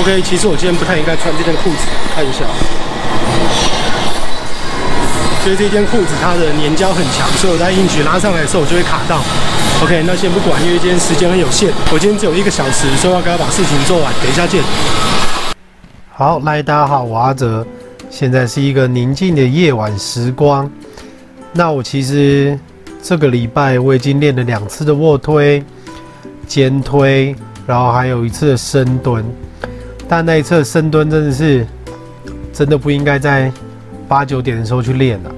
OK，其实我今天不太应该穿这件裤子，看一下。所以这件裤子它的粘胶很强，所以我在硬举拉上来的时候，我就会卡到。OK，那先不管，因为今天时间很有限，我今天只有一个小时，所以我要赶快把事情做完。等一下见。好，来，大家好，我阿哲。现在是一个宁静的夜晚时光。那我其实这个礼拜我已经练了两次的卧推、肩推，然后还有一次的深蹲。但那一侧深蹲真的是真的不应该在八九点的时候去练了。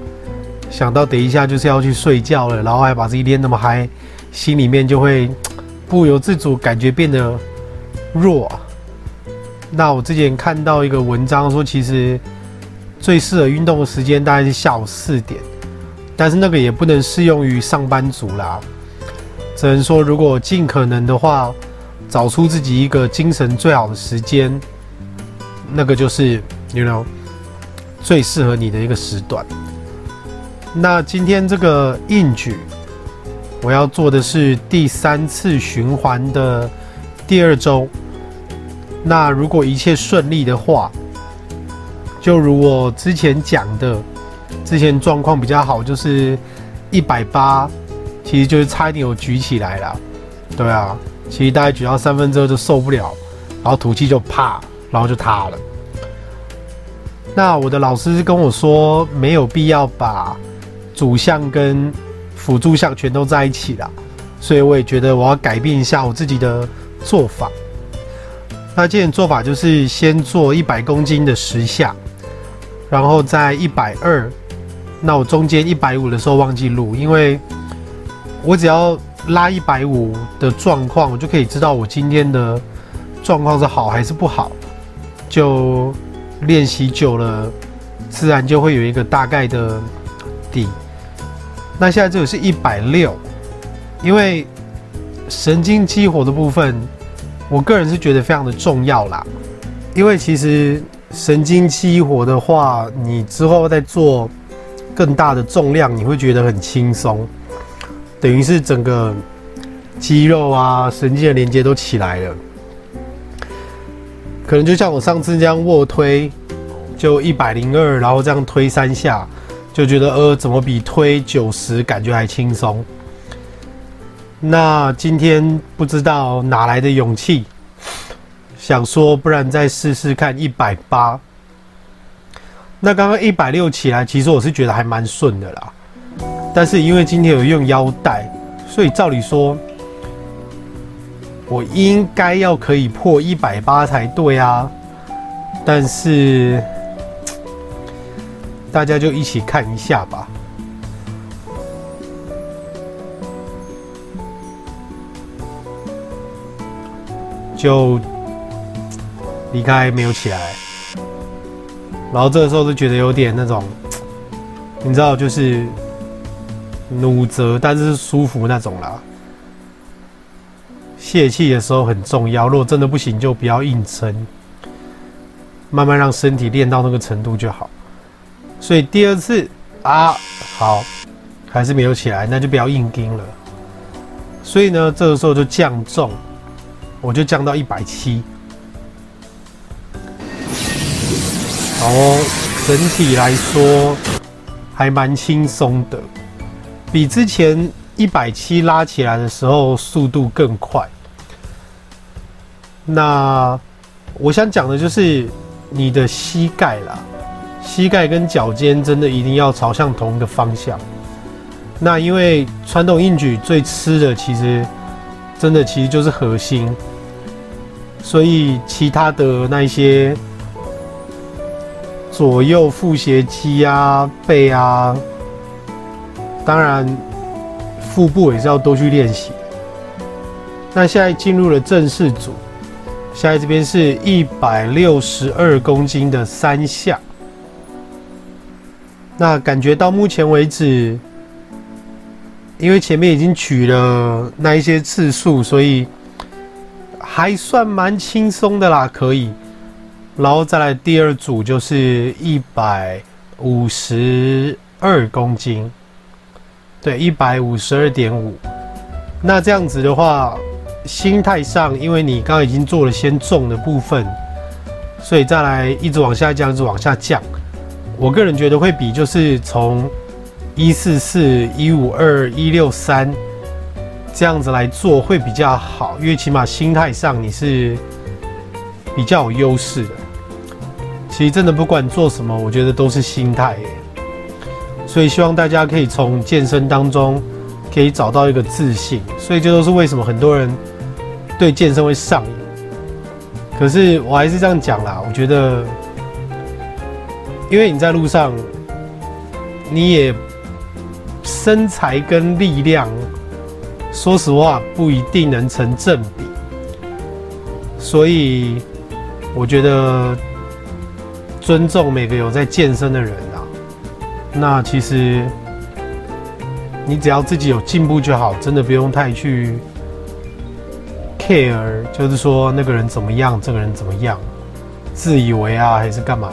想到等一下就是要去睡觉了，然后还把自己练那么嗨，心里面就会不由自主感觉变得弱。那我之前看到一个文章说，其实最适合运动的时间大概是下午四点，但是那个也不能适用于上班族啦。只能说，如果尽可能的话，找出自己一个精神最好的时间，那个就是，you know，最适合你的一个时段。那今天这个硬举，我要做的是第三次循环的第二周。那如果一切顺利的话，就如我之前讲的，之前状况比较好，就是一百八，其实就是差一点有举起来了。对啊，其实大概举到三分之二就受不了，然后吐气就啪，然后就塌了。那我的老师跟我说，没有必要把主项跟辅助项全都在一起啦，所以我也觉得我要改变一下我自己的做法。那今天做法就是先做一百公斤的十下，然后再一百二。那我中间一百五的时候忘记录，因为我只要拉一百五的状况，我就可以知道我今天的状况是好还是不好。就练习久了，自然就会有一个大概的底。那现在这个是一百六，因为神经激活的部分。我个人是觉得非常的重要啦，因为其实神经激活的话，你之后再做更大的重量，你会觉得很轻松，等于是整个肌肉啊、神经的连接都起来了。可能就像我上次这样卧推，就一百零二，然后这样推三下，就觉得呃，怎么比推九十感觉还轻松？那今天不知道哪来的勇气，想说不然再试试看一百八。那刚刚一百六起来，其实我是觉得还蛮顺的啦。但是因为今天有用腰带，所以照理说，我应该要可以破一百八才对啊。但是大家就一起看一下吧。就离开没有起来，然后这个时候就觉得有点那种，你知道，就是努责，但是舒服那种啦。泄气的时候很重要，如果真的不行，就不要硬撑，慢慢让身体练到那个程度就好。所以第二次啊，好，还是没有起来，那就不要硬盯了。所以呢，这个时候就降重。我就降到一百七，哦，整体来说还蛮轻松的，比之前一百七拉起来的时候速度更快。那我想讲的就是你的膝盖啦，膝盖跟脚尖真的一定要朝向同一个方向。那因为传统硬举最吃的其实真的其实就是核心。所以其他的那些左右腹斜肌啊、背啊，当然腹部也是要多去练习。那现在进入了正式组，现在这边是一百六十二公斤的三下。那感觉到目前为止，因为前面已经举了那一些次数，所以。还算蛮轻松的啦，可以，然后再来第二组就是一百五十二公斤，对，一百五十二点五。那这样子的话，心态上，因为你刚刚已经做了先重的部分，所以再来一直往下降，一直往下降。我个人觉得会比就是从一四四、一五二、一六三这样子来做会比较好，因为起码心态上你是比较有优势的。其实真的不管做什么，我觉得都是心态。所以希望大家可以从健身当中可以找到一个自信。所以这都是为什么很多人对健身会上瘾。可是我还是这样讲啦，我觉得。因为你在路上，你也身材跟力量，说实话不一定能成正比，所以我觉得尊重每个有在健身的人。那其实你只要自己有进步就好，真的不用太去 care，就是说那个人怎么样，这个人怎么样，自以为啊还是干嘛？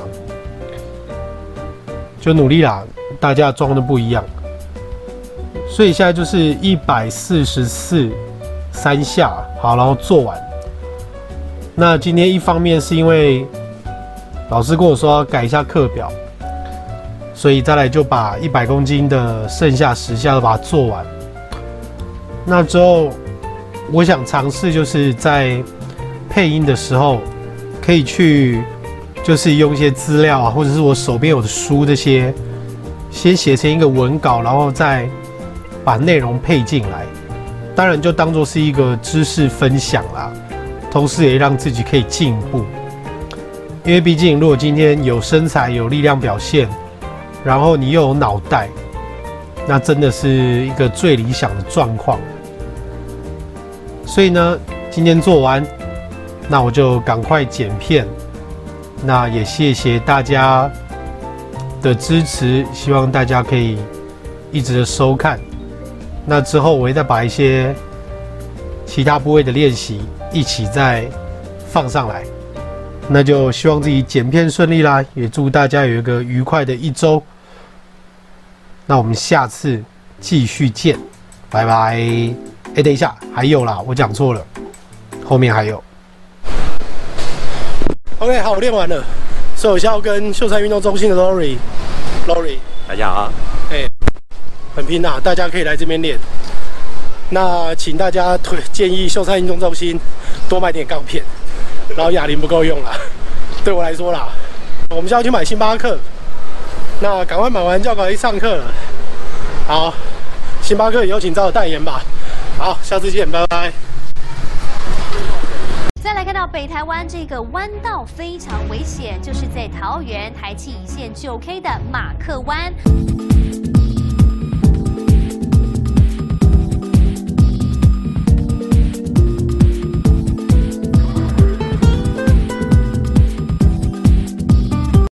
就努力啦，大家装的不一样，所以现在就是一百四十四三下，好，然后做完。那今天一方面是因为老师跟我说要改一下课表，所以再来就把一百公斤的剩下十下都把它做完。那之后我想尝试就是在配音的时候可以去。就是用一些资料啊，或者是我手边有的书这些，先写成一个文稿，然后再把内容配进来。当然就当做是一个知识分享啦，同时也让自己可以进步。因为毕竟如果今天有身材、有力量表现，然后你又有脑袋，那真的是一个最理想的状况。所以呢，今天做完，那我就赶快剪片。那也谢谢大家的支持，希望大家可以一直的收看。那之后我会再把一些其他部位的练习一起再放上来。那就希望自己剪片顺利啦，也祝大家有一个愉快的一周。那我们下次继续见，拜拜。哎，等一下，还有啦，我讲错了，后面还有。OK，好，我练完了，所以我现在要跟秀山运动中心的 Lori，Lori，大家好，哎、欸，很拼呐，大家可以来这边练。那请大家推建议秀山运动中心多买点钢片，然后哑铃不够用了，对我来说啦。我们现在要去买星巴克，那赶快买完就要赶去上课了。好，星巴克有请找我代言吧。好，下次见，拜拜。再来看到北台湾这个弯道非常危险，就是在桃园台七一线九 K 的马克湾。